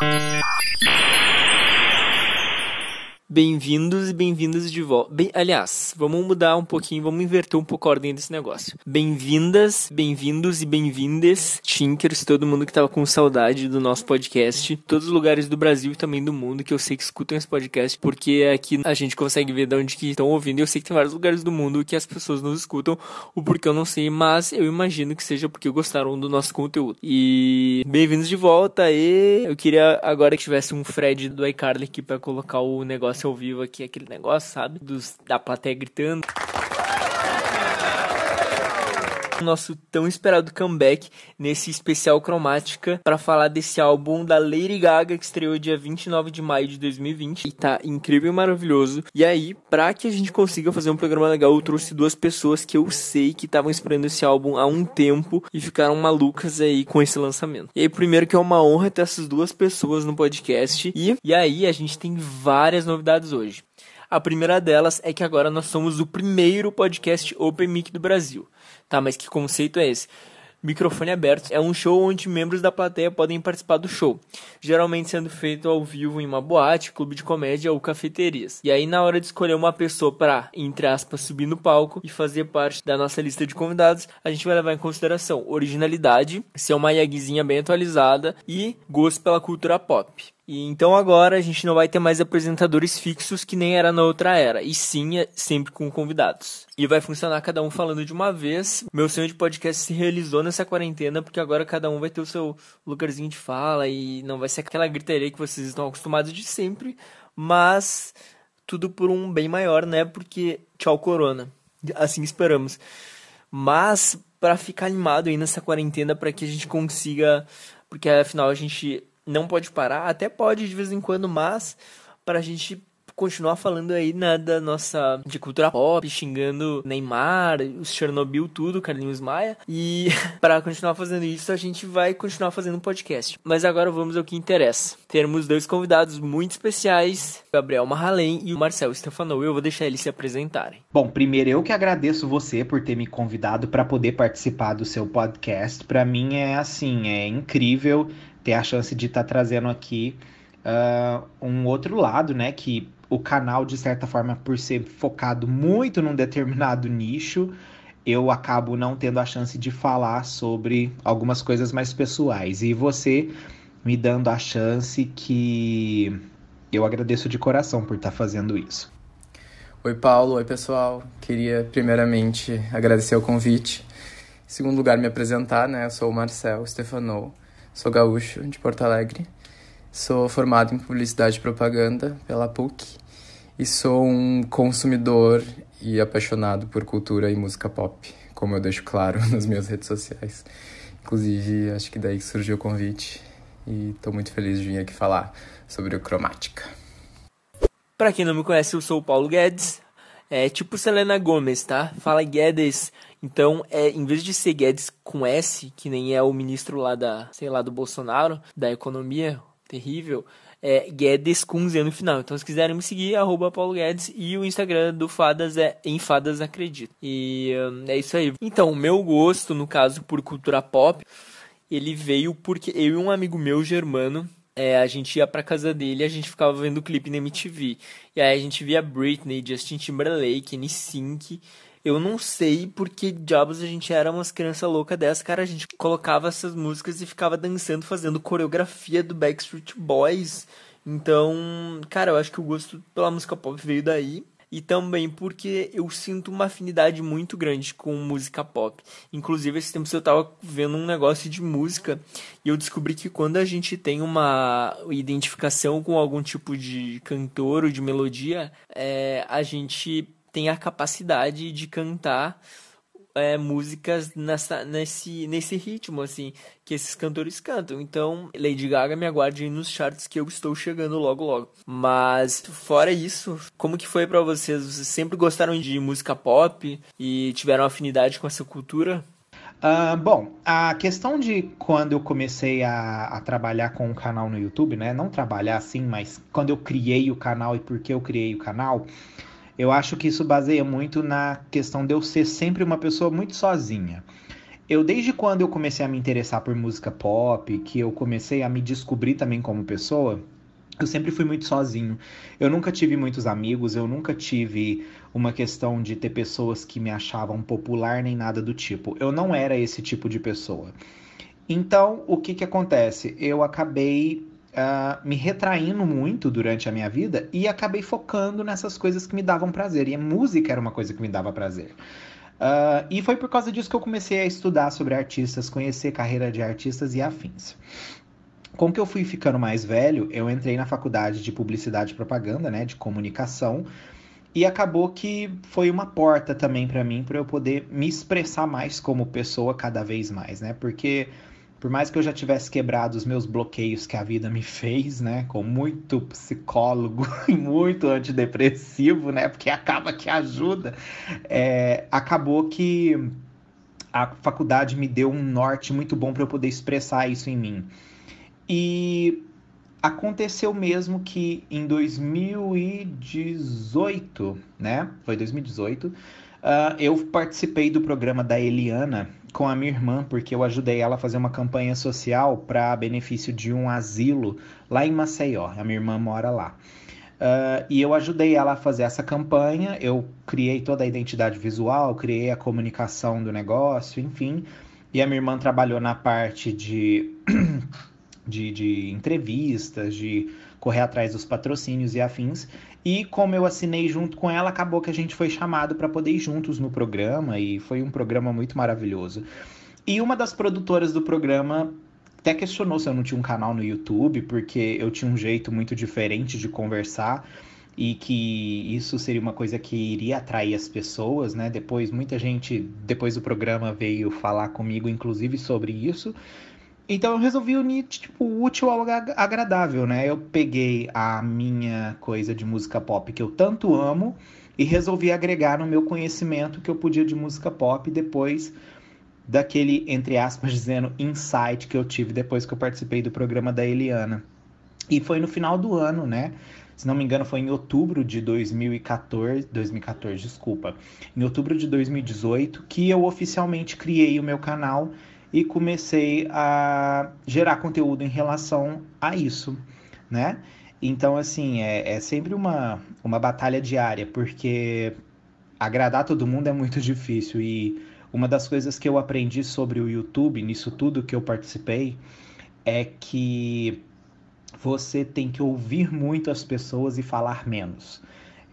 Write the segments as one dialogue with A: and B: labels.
A: Thank you. Bem-vindos e bem-vindas de volta. Bem, aliás, vamos mudar um pouquinho, vamos inverter um pouco a ordem desse negócio. Bem-vindas, bem-vindos e bem-vindes, Tinkers, todo mundo que tava com saudade do nosso podcast, todos os lugares do Brasil e também do mundo que eu sei que escutam esse podcast, porque aqui a gente consegue ver de onde que estão ouvindo e eu sei que tem vários lugares do mundo que as pessoas nos escutam, o porquê eu não sei, mas eu imagino que seja porque gostaram do nosso conteúdo. E bem-vindos de volta e eu queria agora que tivesse um Fred do iCarly aqui para colocar o negócio ao vivo aqui, aquele negócio, sabe? Dos, da plateia gritando. Nosso tão esperado comeback nesse especial cromática para falar desse álbum da Lady Gaga que estreou dia 29 de maio de 2020 e tá incrível e maravilhoso. E aí, pra que a gente consiga fazer um programa legal, eu trouxe duas pessoas que eu sei que estavam esperando esse álbum há um tempo e ficaram malucas aí com esse lançamento. E aí, primeiro que é uma honra ter essas duas pessoas no podcast e, e aí a gente tem várias novidades hoje. A primeira delas é que agora nós somos o primeiro podcast Open Mic do Brasil. Tá, mas que conceito é esse? Microfone aberto é um show onde membros da plateia podem participar do show, geralmente sendo feito ao vivo em uma boate, clube de comédia ou cafeterias. E aí, na hora de escolher uma pessoa para, entre aspas, subir no palco e fazer parte da nossa lista de convidados, a gente vai levar em consideração originalidade, ser uma Yagzinha bem atualizada e gosto pela cultura pop. E então agora a gente não vai ter mais apresentadores fixos que nem era na outra era, e sim é sempre com convidados. E vai funcionar cada um falando de uma vez. Meu sonho de podcast se realizou nessa quarentena, porque agora cada um vai ter o seu lugarzinho de fala e não vai ser aquela gritaria que vocês estão acostumados de sempre, mas tudo por um bem maior, né? Porque tchau corona. Assim esperamos. Mas para ficar animado aí nessa quarentena para que a gente consiga, porque afinal a gente não pode parar, até pode de vez em quando, mas para a gente continuar falando aí né, da nossa de cultura pop, xingando Neymar, os Chernobyl, tudo, Carlinhos Maia. E para continuar fazendo isso, a gente vai continuar fazendo um podcast. Mas agora vamos ao que interessa. Teremos dois convidados muito especiais, Gabriel Marralém e o Marcel Stefanou. Eu vou deixar eles se apresentarem.
B: Bom, primeiro eu que agradeço você por ter me convidado para poder participar do seu podcast. Para mim é assim, é incrível ter a chance de estar tá trazendo aqui uh, um outro lado, né? Que o canal, de certa forma, por ser focado muito num determinado nicho, eu acabo não tendo a chance de falar sobre algumas coisas mais pessoais. E você me dando a chance que eu agradeço de coração por estar tá fazendo isso.
C: Oi, Paulo. Oi, pessoal. Queria primeiramente agradecer o convite. Em segundo lugar, me apresentar, né? Eu sou o Marcel Stefanou, sou gaúcho de Porto Alegre. Sou formado em publicidade e propaganda pela PUC e sou um consumidor e apaixonado por cultura e música pop, como eu deixo claro nas minhas redes sociais. Inclusive, acho que daí surgiu o convite e estou muito feliz de vir aqui falar sobre o Cromática.
A: Para quem não me conhece, eu sou o Paulo Guedes. É tipo Selena Gomes, tá? Fala Guedes. Então, é, em vez de ser Guedes com S, que nem é o ministro lá da, sei lá, do Bolsonaro, da economia, terrível, é Guedes com Z no final. Então, se quiserem me seguir, arroba Paulo Guedes e o Instagram do Fadas é em Fadas Acredito. E hum, é isso aí. Então, o meu gosto, no caso, por cultura pop, ele veio porque eu e um amigo meu, germano, é, a gente ia pra casa dele e a gente ficava vendo o clipe na MTV. E aí a gente via Britney, Justin Timberlake, NSYNC eu não sei porque diabos a gente era umas crianças loucas dessa, cara. A gente colocava essas músicas e ficava dançando, fazendo coreografia do Backstreet Boys. Então, cara, eu acho que o gosto pela música pop veio daí. E também porque eu sinto uma afinidade muito grande com música pop. Inclusive, esse tempo eu tava vendo um negócio de música e eu descobri que quando a gente tem uma identificação com algum tipo de cantor ou de melodia, é, a gente tem a capacidade de cantar é, músicas nessa, nesse, nesse ritmo, assim, que esses cantores cantam. Então, Lady Gaga me aguarde nos charts que eu estou chegando logo logo. Mas, fora isso, como que foi para vocês? Vocês sempre gostaram de música pop e tiveram afinidade com essa cultura?
B: Uh, bom, a questão de quando eu comecei a, a, trabalhar com o canal no YouTube, né? Não trabalhar assim, mas quando eu criei o canal e por que eu criei o canal, eu acho que isso baseia muito na questão de eu ser sempre uma pessoa muito sozinha. eu desde quando eu comecei a me interessar por música pop, que eu comecei a me descobrir também como pessoa, eu sempre fui muito sozinho. Eu nunca tive muitos amigos, eu nunca tive uma questão de ter pessoas que me achavam popular nem nada do tipo. Eu não era esse tipo de pessoa. Então, o que que acontece? Eu acabei uh, me retraindo muito durante a minha vida e acabei focando nessas coisas que me davam prazer. E a música era uma coisa que me dava prazer. Uh, e foi por causa disso que eu comecei a estudar sobre artistas, conhecer carreira de artistas e afins. Com que eu fui ficando mais velho, eu entrei na faculdade de publicidade e propaganda, né, de comunicação, e acabou que foi uma porta também para mim para eu poder me expressar mais como pessoa cada vez mais, né? Porque por mais que eu já tivesse quebrado os meus bloqueios que a vida me fez, né, com muito psicólogo e muito antidepressivo, né, porque acaba que ajuda, é, acabou que a faculdade me deu um norte muito bom para eu poder expressar isso em mim. E aconteceu mesmo que em 2018, né? Foi 2018, uh, eu participei do programa da Eliana com a minha irmã, porque eu ajudei ela a fazer uma campanha social para benefício de um asilo lá em Maceió. A minha irmã mora lá. Uh, e eu ajudei ela a fazer essa campanha. Eu criei toda a identidade visual, criei a comunicação do negócio, enfim. E a minha irmã trabalhou na parte de de, de entrevistas, de correr atrás dos patrocínios e afins. E como eu assinei junto com ela, acabou que a gente foi chamado para poder ir juntos no programa e foi um programa muito maravilhoso. E uma das produtoras do programa até questionou se eu não tinha um canal no YouTube, porque eu tinha um jeito muito diferente de conversar e que isso seria uma coisa que iria atrair as pessoas, né? Depois muita gente depois do programa veio falar comigo inclusive sobre isso. Então eu resolvi unir, tipo, o útil ao agradável, né? Eu peguei a minha coisa de música pop que eu tanto amo e resolvi agregar no meu conhecimento que eu podia de música pop depois daquele, entre aspas, dizendo, insight que eu tive depois que eu participei do programa da Eliana. E foi no final do ano, né? Se não me engano, foi em outubro de 2014, 2014, desculpa, em outubro de 2018, que eu oficialmente criei o meu canal e comecei a gerar conteúdo em relação a isso, né? Então, assim, é, é sempre uma, uma batalha diária, porque agradar todo mundo é muito difícil e uma das coisas que eu aprendi sobre o YouTube, nisso tudo que eu participei, é que você tem que ouvir muito as pessoas e falar menos.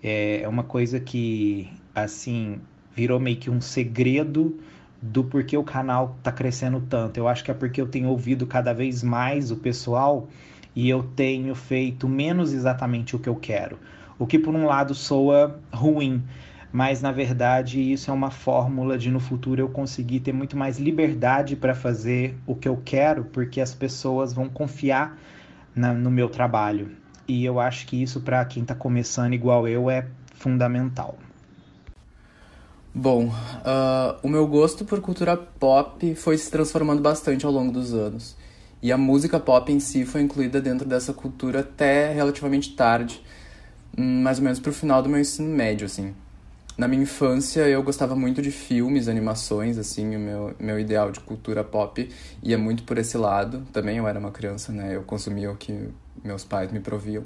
B: É uma coisa que, assim, virou meio que um segredo do porquê o canal tá crescendo tanto. Eu acho que é porque eu tenho ouvido cada vez mais o pessoal e eu tenho feito menos exatamente o que eu quero. O que por um lado soa ruim, mas na verdade isso é uma fórmula de no futuro eu conseguir ter muito mais liberdade para fazer o que eu quero, porque as pessoas vão confiar na, no meu trabalho. E eu acho que isso para quem está começando igual eu é fundamental.
C: Bom, uh, o meu gosto por cultura pop foi se transformando bastante ao longo dos anos. E a música pop em si foi incluída dentro dessa cultura até relativamente tarde, hum, mais ou menos pro final do meu ensino médio, assim. Na minha infância eu gostava muito de filmes, animações, assim, o meu, meu ideal de cultura pop ia muito por esse lado. Também eu era uma criança, né? Eu consumia o que meus pais me proviam.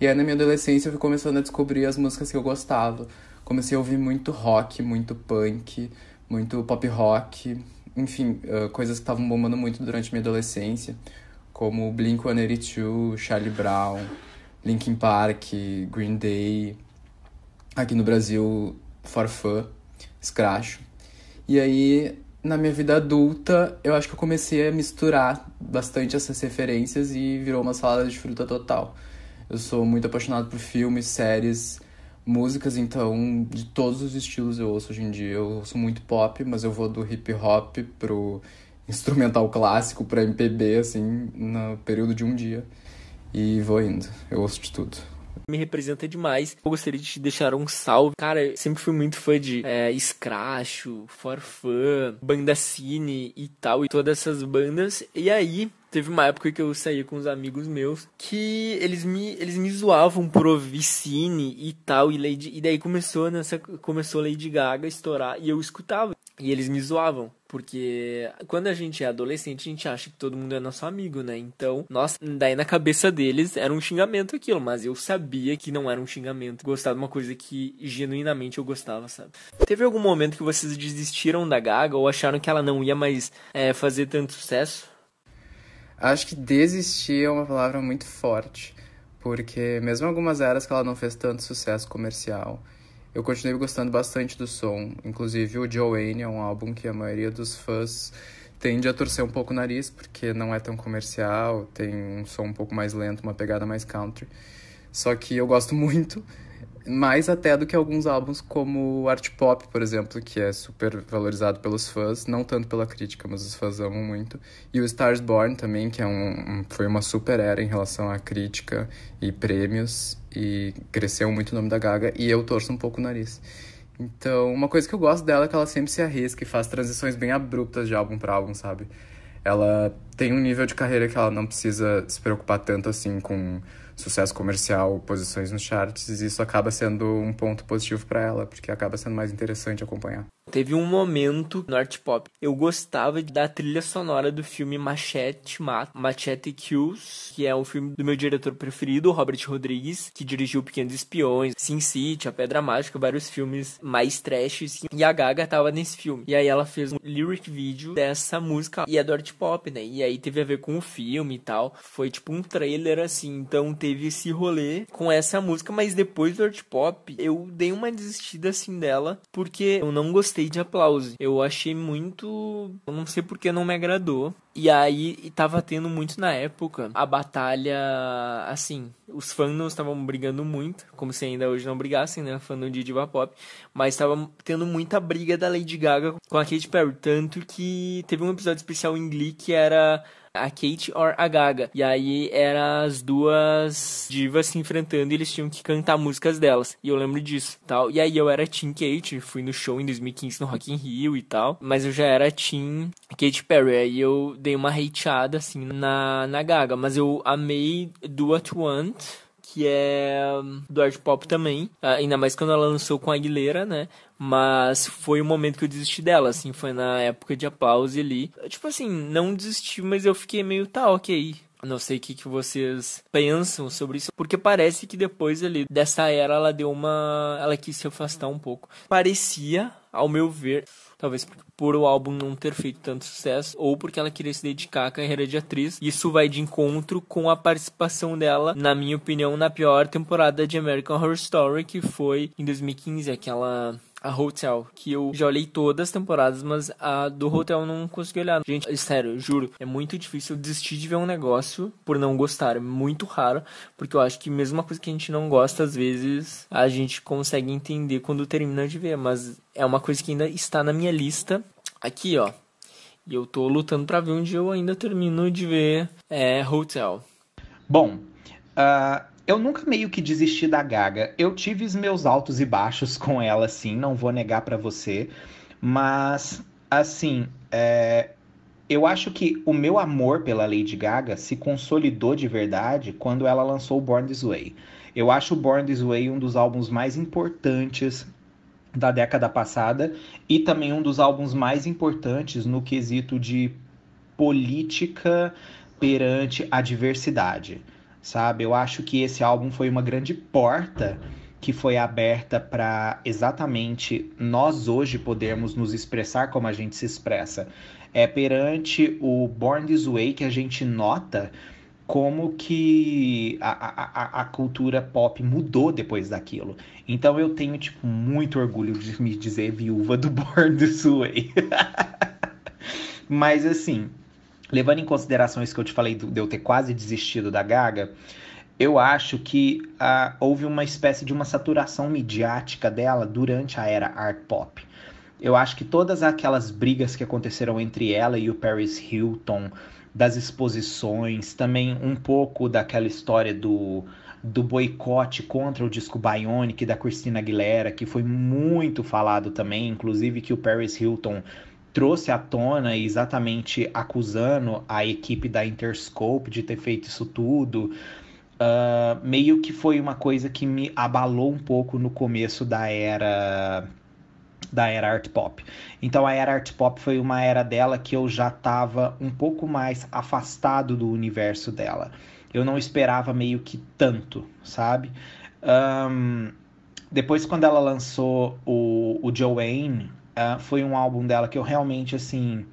C: E aí na minha adolescência eu fui começando a descobrir as músicas que eu gostava comecei a ouvir muito rock, muito punk, muito pop rock, enfim, uh, coisas que estavam bombando muito durante minha adolescência, como Blink-182, Charlie Brown, Linkin Park, Green Day, aqui no Brasil, Forfã, Scratch. E aí, na minha vida adulta, eu acho que eu comecei a misturar bastante essas referências e virou uma salada de fruta total. Eu sou muito apaixonado por filmes, séries, músicas, então, de todos os estilos eu ouço hoje em dia. Eu ouço muito pop, mas eu vou do hip hop pro instrumental clássico, pra MPB, assim, no período de um dia. E vou indo. Eu ouço de tudo
A: me representa demais. Eu gostaria de te deixar um salve. Cara, eu sempre fui muito fã de é, Scratch, Forfã, Banda Cine e tal, e todas essas bandas. E aí, teve uma época que eu saía com uns amigos meus que eles me, eles me zoavam por ouvir Cine e tal, e, Lady, e daí começou nessa começou Lady Gaga a estourar e eu escutava. E eles me zoavam, porque quando a gente é adolescente, a gente acha que todo mundo é nosso amigo, né? Então, nossa, daí na cabeça deles era um xingamento aquilo, mas eu sabia que não era um xingamento. Gostar de uma coisa que genuinamente eu gostava, sabe? Teve algum momento que vocês desistiram da Gaga ou acharam que ela não ia mais é, fazer tanto sucesso?
C: Acho que desistir é uma palavra muito forte, porque mesmo algumas eras que ela não fez tanto sucesso comercial, eu continuei gostando bastante do som. Inclusive o Joanne é um álbum que a maioria dos fãs tende a torcer um pouco o nariz, porque não é tão comercial, tem um som um pouco mais lento, uma pegada mais country. Só que eu gosto muito mais até do que alguns álbuns como Art Pop, por exemplo, que é super valorizado pelos fãs, não tanto pela crítica, mas os fãs amam muito. E o Stars Born também, que é um, foi uma super era em relação à crítica e prêmios, e cresceu muito o nome da Gaga, e eu torço um pouco o nariz. Então, uma coisa que eu gosto dela é que ela sempre se arrisca e faz transições bem abruptas de álbum para álbum, sabe? Ela tem um nível de carreira que ela não precisa se preocupar tanto assim com sucesso comercial, posições nos charts, e isso acaba sendo um ponto positivo para ela, porque acaba sendo mais interessante acompanhar.
A: Teve um momento no art pop. Eu gostava da trilha sonora do filme Machete Machete Kills, que é o filme do meu diretor preferido, Robert Rodrigues, que dirigiu Pequenos Espiões, Sin City, A Pedra Mágica, vários filmes mais trash. E a Gaga tava nesse filme. E aí ela fez um lyric video dessa música. E é do art pop, né? E aí teve a ver com o filme e tal. Foi tipo um trailer assim. Então teve esse rolê com essa música. Mas depois do art pop, eu dei uma desistida assim dela. Porque eu não gostei gostei de aplauso. Eu achei muito. Eu não sei porque não me agradou. E aí tava tendo muito na época a batalha. Assim, os fãs estavam brigando muito, como se ainda hoje não brigassem, né? Fandom de Diva Pop. Mas estavam tendo muita briga da Lady Gaga com a Katy Perry. Tanto que teve um episódio especial em Glee que era a Kate or a Gaga. E aí eram as duas divas se enfrentando e eles tinham que cantar músicas delas. E eu lembro disso, tal. E aí eu era Team Kate, fui no show em 2015 no Rock in Rio e tal, mas eu já era Team Kate Perry. Aí eu dei uma hateada assim na na Gaga, mas eu amei Do What You Want que é do art pop também, ainda mais quando ela lançou com a Aguilera, né? Mas foi o momento que eu desisti dela, assim, foi na época de aplauso ali. Tipo assim, não desisti, mas eu fiquei meio, tá, ok. Não sei o que, que vocês pensam sobre isso, porque parece que depois ali dessa era ela deu uma. Ela quis se afastar um pouco. Parecia, ao meu ver, talvez por o álbum não ter feito tanto sucesso, ou porque ela queria se dedicar à carreira de atriz. Isso vai de encontro com a participação dela, na minha opinião, na pior temporada de American Horror Story, que foi em 2015, aquela a Hotel, que eu já olhei todas as temporadas, mas a do Hotel eu não consegui olhar. Gente, sério, juro, é muito difícil desistir de ver um negócio por não gostar. É muito raro, porque eu acho que mesmo uma coisa que a gente não gosta, às vezes a gente consegue entender quando termina de ver, mas é uma coisa que ainda está na minha lista. Aqui, ó. E eu tô lutando para ver onde eu ainda termino de ver é, Hotel.
B: Bom, uh, eu nunca meio que desisti da Gaga. Eu tive os meus altos e baixos com ela, sim, não vou negar para você. Mas, assim, é... eu acho que o meu amor pela Lady Gaga se consolidou de verdade quando ela lançou Born This Way. Eu acho Born This Way um dos álbuns mais importantes da década passada e também um dos álbuns mais importantes no quesito de política perante a diversidade sabe? Eu acho que esse álbum foi uma grande porta que foi aberta para exatamente nós hoje podermos nos expressar como a gente se expressa. É perante o Born This Way que a gente nota como que a, a, a cultura pop mudou depois daquilo. Então eu tenho, tipo, muito orgulho de me dizer viúva do Born This Way. Mas assim, levando em consideração isso que eu te falei de eu ter quase desistido da Gaga, eu acho que uh, houve uma espécie de uma saturação midiática dela durante a era art pop. Eu acho que todas aquelas brigas que aconteceram entre ela e o Paris Hilton, das exposições, também um pouco daquela história do, do boicote contra o disco Bionic da Christina Aguilera, que foi muito falado também, inclusive que o Paris Hilton trouxe à tona exatamente acusando a equipe da Interscope de ter feito isso tudo. Uh, meio que foi uma coisa que me abalou um pouco no começo da era da era art pop. Então a era art pop foi uma era dela que eu já estava um pouco mais afastado do universo dela. Eu não esperava meio que tanto, sabe? Um, depois quando ela lançou o, o Joanne, uh, foi um álbum dela que eu realmente assim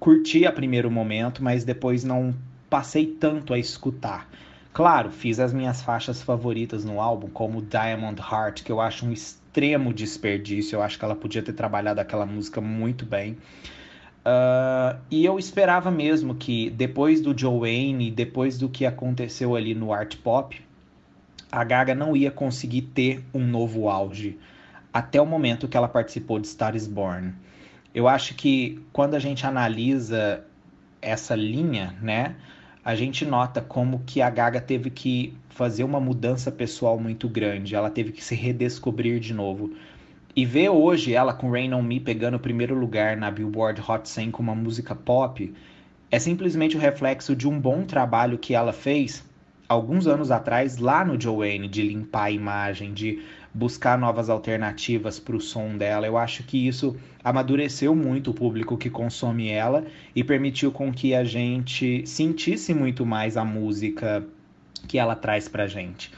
B: curti a primeiro momento, mas depois não passei tanto a escutar. Claro, fiz as minhas faixas favoritas no álbum, como Diamond Heart, que eu acho um extremo desperdício. Eu acho que ela podia ter trabalhado aquela música muito bem. Uh, e eu esperava mesmo que depois do Joanne, depois do que aconteceu ali no art pop, a Gaga não ia conseguir ter um novo auge até o momento que ela participou de Star is Born. Eu acho que quando a gente analisa essa linha, né, a gente nota como que a Gaga teve que fazer uma mudança pessoal muito grande. Ela teve que se redescobrir de novo. E ver hoje ela com Rain on Me pegando o primeiro lugar na Billboard Hot 100 com uma música pop é simplesmente o reflexo de um bom trabalho que ela fez alguns anos atrás lá no Joanne de limpar a imagem, de buscar novas alternativas para o som dela. Eu acho que isso amadureceu muito o público que consome ela e permitiu com que a gente sentisse muito mais a música que ela traz pra gente.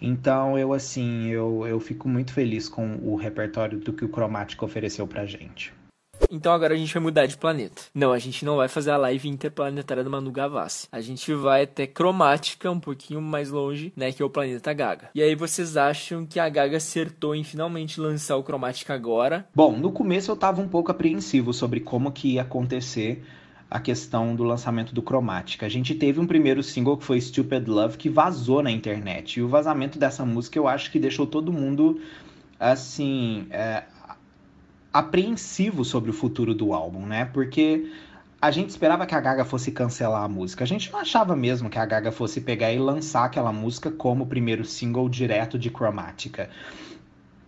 B: Então eu assim, eu, eu fico muito feliz com o repertório do que o Cromático ofereceu pra gente.
A: Então agora a gente vai mudar de planeta. Não, a gente não vai fazer a live interplanetária do Manu Gavassi. A gente vai até cromática, um pouquinho mais longe, né, que é o planeta Gaga. E aí vocês acham que a Gaga acertou em finalmente lançar o cromática agora?
B: Bom, no começo eu tava um pouco apreensivo sobre como que ia acontecer a questão do lançamento do Cromática. A gente teve um primeiro single que foi Stupid Love que vazou na internet. E o vazamento dessa música eu acho que deixou todo mundo assim. É, apreensivo sobre o futuro do álbum, né? Porque a gente esperava que a Gaga fosse cancelar a música. A gente não achava mesmo que a Gaga fosse pegar e lançar aquela música como primeiro single direto de Cromática.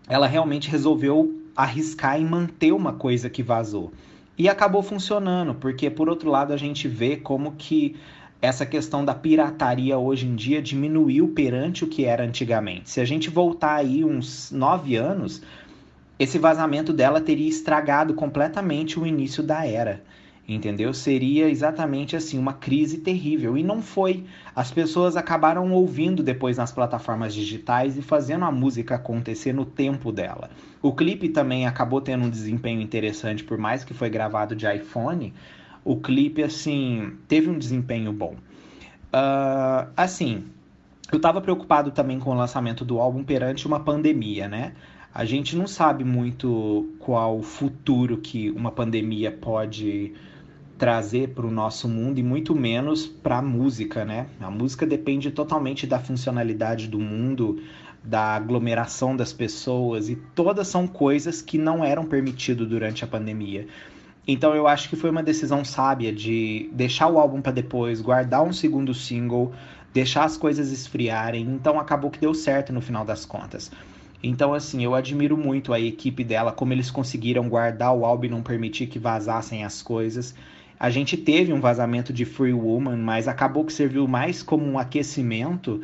B: Ela realmente resolveu arriscar e manter uma coisa que vazou. E acabou funcionando, porque por outro lado a gente vê como que essa questão da pirataria hoje em dia diminuiu perante o que era antigamente. Se a gente voltar aí uns nove anos, esse vazamento dela teria estragado completamente o início da era. Entendeu? Seria exatamente assim, uma crise terrível. E não foi. As pessoas acabaram ouvindo depois nas plataformas digitais e fazendo a música acontecer no tempo dela. O clipe também acabou tendo um desempenho interessante, por mais que foi gravado de iPhone. O clipe, assim, teve um desempenho bom. Uh, assim, eu estava preocupado também com o lançamento do álbum perante uma pandemia, né? A gente não sabe muito qual futuro que uma pandemia pode trazer para o nosso mundo e muito menos para a música, né? A música depende totalmente da funcionalidade do mundo, da aglomeração das pessoas e todas são coisas que não eram permitidas durante a pandemia. Então eu acho que foi uma decisão sábia de deixar o álbum para depois, guardar um segundo single, deixar as coisas esfriarem. Então acabou que deu certo no final das contas. Então, assim, eu admiro muito a equipe dela, como eles conseguiram guardar o álbum e não permitir que vazassem as coisas. A gente teve um vazamento de Free Woman, mas acabou que serviu mais como um aquecimento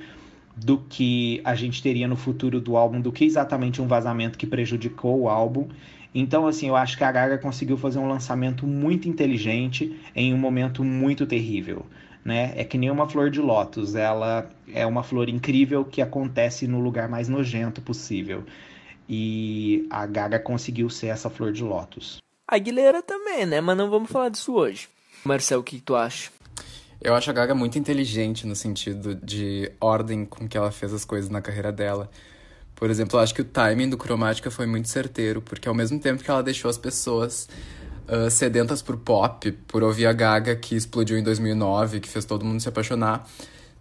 B: do que a gente teria no futuro do álbum, do que exatamente um vazamento que prejudicou o álbum. Então, assim, eu acho que a Gaga conseguiu fazer um lançamento muito inteligente em um momento muito terrível né? É que nem uma flor de lótus, ela é uma flor incrível que acontece no lugar mais nojento possível. E a Gaga conseguiu ser essa flor de lótus.
A: A Aguilera também, né? Mas não vamos falar disso hoje. Marcel, o que tu acha?
C: Eu acho a Gaga muito inteligente no sentido de ordem com que ela fez as coisas na carreira dela. Por exemplo, eu acho que o timing do Cromática foi muito certeiro, porque ao mesmo tempo que ela deixou as pessoas uh, sedentas por pop, por ouvir a Gaga que explodiu em 2009, que fez todo mundo se apaixonar.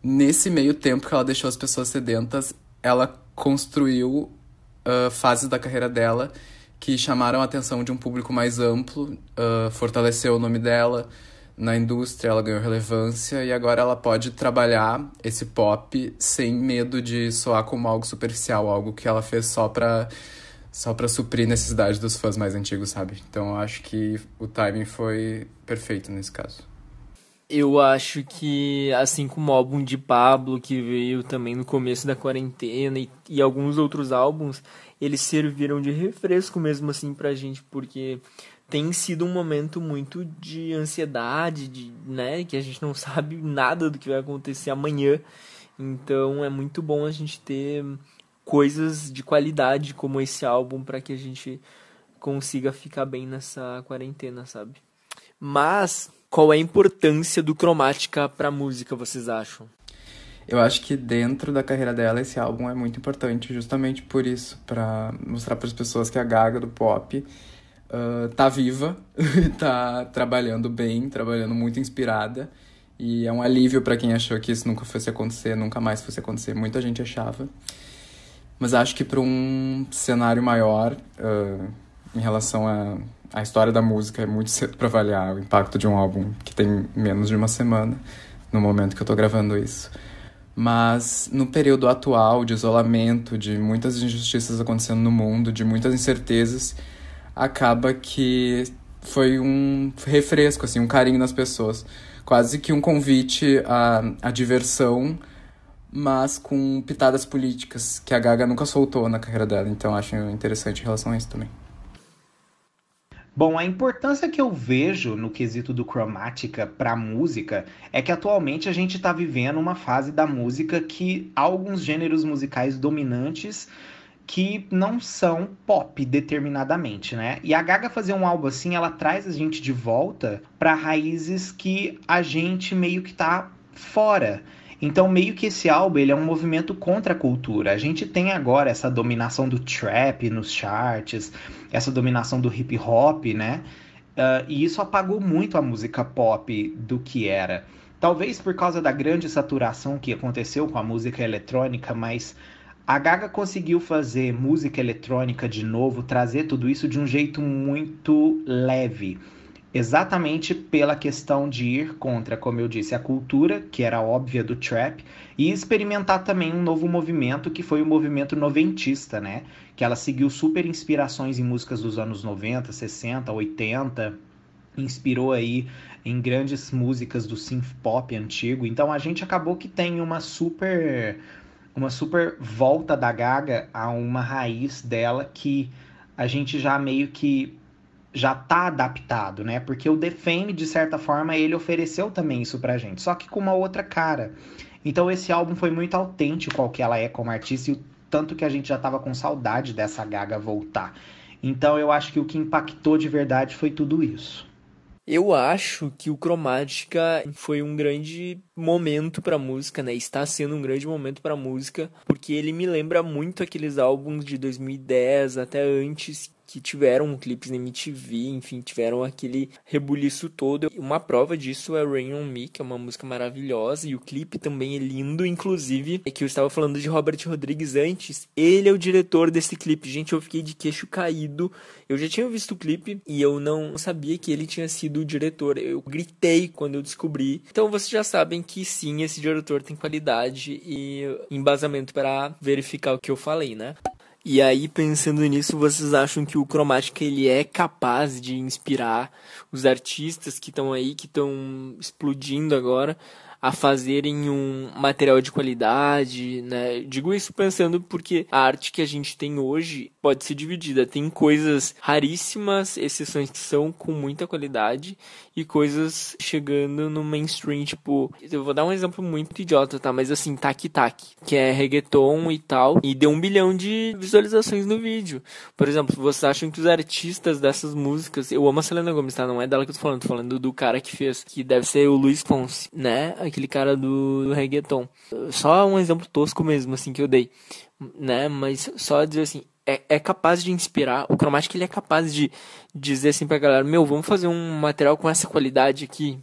C: Nesse meio tempo que ela deixou as pessoas sedentas, ela construiu uh, fases da carreira dela que chamaram a atenção de um público mais amplo, uh, fortaleceu o nome dela na indústria, ela ganhou relevância e agora ela pode trabalhar esse pop sem medo de soar como algo superficial, algo que ela fez só pra só para suprir necessidade dos fãs mais antigos, sabe? Então eu acho que o timing foi perfeito nesse caso.
A: Eu acho que, assim como o álbum de Pablo, que veio também no começo da quarentena, e, e alguns outros álbuns, eles serviram de refresco mesmo assim pra gente, porque tem sido um momento muito de ansiedade, de, né, que a gente não sabe nada do que vai acontecer amanhã. Então é muito bom a gente ter coisas de qualidade como esse álbum para que a gente consiga ficar bem nessa quarentena, sabe? Mas qual é a importância do Cromática para música, vocês acham?
C: Eu acho que dentro da carreira dela esse álbum é muito importante, justamente por isso, para mostrar para as pessoas que a Gaga do pop uh, tá viva, tá trabalhando bem, trabalhando muito inspirada. E é um alívio para quem achou que isso nunca fosse acontecer, nunca mais fosse acontecer. Muita gente achava. Mas acho que para um cenário maior, uh, em relação à a, a história da música, é muito cedo para avaliar o impacto de um álbum que tem menos de uma semana, no momento que eu estou gravando isso. Mas no período atual de isolamento, de muitas injustiças acontecendo no mundo, de muitas incertezas, acaba que foi um refresco, assim, um carinho nas pessoas. Quase que um convite à, à diversão mas com pitadas políticas que a Gaga nunca soltou na carreira dela. Então acho interessante em relação a isso também.
B: Bom, a importância que eu vejo no quesito do cromática para a música é que atualmente a gente está vivendo uma fase da música que alguns gêneros musicais dominantes que não são pop determinadamente, né? E a Gaga fazer um álbum assim, ela traz a gente de volta para raízes que a gente meio que tá fora. Então, meio que esse álbum ele é um movimento contra a cultura. A gente tem agora essa dominação do trap nos charts, essa dominação do hip hop, né? Uh, e isso apagou muito a música pop do que era. Talvez por causa da grande saturação que aconteceu com a música eletrônica, mas a Gaga conseguiu fazer música eletrônica de novo, trazer tudo isso de um jeito muito leve exatamente pela questão de ir contra, como eu disse, a cultura, que era óbvia do trap, e experimentar também um novo movimento, que foi o movimento noventista, né? Que ela seguiu super inspirações em músicas dos anos 90, 60, 80, inspirou aí em grandes músicas do synth pop antigo. Então a gente acabou que tem uma super uma super volta da Gaga a uma raiz dela que a gente já meio que já tá adaptado, né? Porque o Defame, de certa forma, ele ofereceu também isso pra gente, só que com uma outra cara. Então esse álbum foi muito autêntico ao que ela é como artista e o tanto que a gente já tava com saudade dessa Gaga voltar. Então eu acho que o que impactou de verdade foi tudo isso.
A: Eu acho que o Cromática foi um grande momento para música, né? Está sendo um grande momento para música, porque ele me lembra muito aqueles álbuns de 2010 até antes que tiveram clipes na MTV, enfim, tiveram aquele rebuliço todo. Uma prova disso é Rain on Me, que é uma música maravilhosa, e o clipe também é lindo, inclusive, é que eu estava falando de Robert Rodrigues antes, ele é o diretor desse clipe. Gente, eu fiquei de queixo caído. Eu já tinha visto o clipe e eu não sabia que ele tinha sido o diretor. Eu gritei quando eu descobri. Então vocês já sabem que sim, esse diretor tem qualidade e embasamento para verificar o que eu falei, né? E aí, pensando nisso, vocês acham que o Cromática ele é capaz de inspirar os artistas que estão aí, que estão explodindo agora, a fazerem um material de qualidade, né? Digo isso pensando porque a arte que a gente tem hoje pode ser dividida. Tem coisas raríssimas, exceções que são com muita qualidade e coisas chegando no mainstream, tipo, eu vou dar um exemplo muito idiota, tá? Mas assim, Taki Taki, que é reggaeton e tal, e deu um bilhão de visualizações no vídeo. Por exemplo, vocês acham que os artistas dessas músicas, eu amo a Selena Gomez, tá? Não é dela que eu tô falando, tô falando do cara que fez, que deve ser o Luiz Fonsi, né? Aquele cara do, do reggaeton. Só um exemplo tosco mesmo, assim, que eu dei, né? Mas só dizer assim, é, é capaz de inspirar, o Chromatic ele é capaz de dizer assim pra galera, meu, vamos fazer um material com essa qualidade aqui.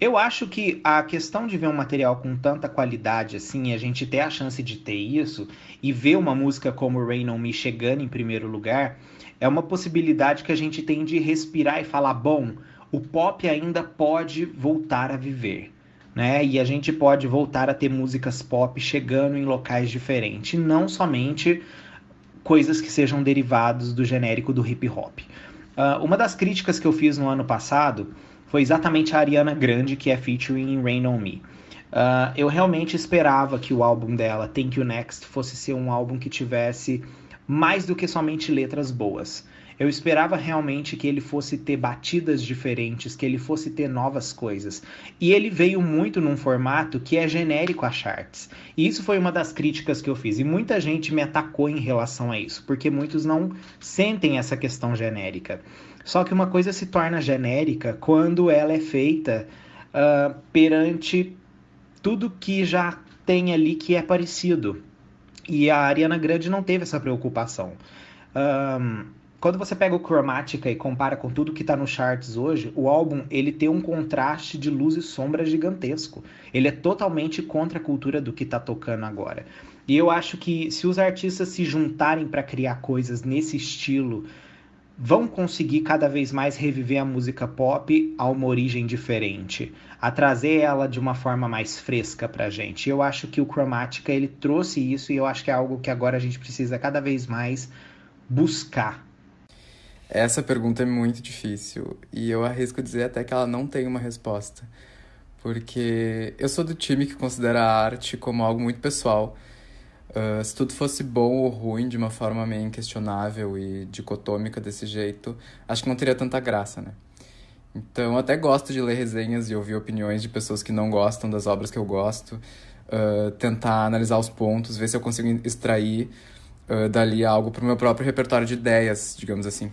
B: Eu acho que a questão de ver um material com tanta qualidade assim, a gente ter a chance de ter isso e ver uma música como Rain On Me chegando em primeiro lugar, é uma possibilidade que a gente tem de respirar e falar, bom, o pop ainda pode voltar a viver. Né? E a gente pode voltar a ter músicas pop chegando em locais diferentes, não somente coisas que sejam derivados do genérico do hip hop. Uh, uma das críticas que eu fiz no ano passado foi exatamente a Ariana Grande, que é featuring Rain On Me. Uh, eu realmente esperava que o álbum dela, Thank You Next, fosse ser um álbum que tivesse mais do que somente letras boas. Eu esperava realmente que ele fosse ter batidas diferentes, que ele fosse ter novas coisas. E ele veio muito num formato que é genérico a charts. E isso foi uma das críticas que eu fiz. E muita gente me atacou em relação a isso, porque muitos não sentem essa questão genérica. Só que uma coisa se torna genérica quando ela é feita uh, perante tudo que já tem ali que é parecido. E a Ariana Grande não teve essa preocupação. Um, quando você pega o Chromatica e compara com tudo que está nos charts hoje, o álbum ele tem um contraste de luz e sombra gigantesco. Ele é totalmente contra a cultura do que está tocando agora. E eu acho que se os artistas se juntarem para criar coisas nesse estilo, vão conseguir cada vez mais reviver a música pop a uma origem diferente, a trazer ela de uma forma mais fresca pra gente. Eu acho que o Chromatica ele trouxe isso e eu acho que é algo que agora a gente precisa cada vez mais buscar
C: essa pergunta é muito difícil e eu arrisco dizer até que ela não tem uma resposta. Porque eu sou do time que considera a arte como algo muito pessoal. Uh, se tudo fosse bom ou ruim de uma forma meio inquestionável e dicotômica desse jeito, acho que não teria tanta graça, né? Então, até gosto de ler resenhas e ouvir opiniões de pessoas que não gostam das obras que eu gosto, uh, tentar analisar os pontos, ver se eu consigo extrair uh, dali algo para o meu próprio repertório de ideias, digamos assim.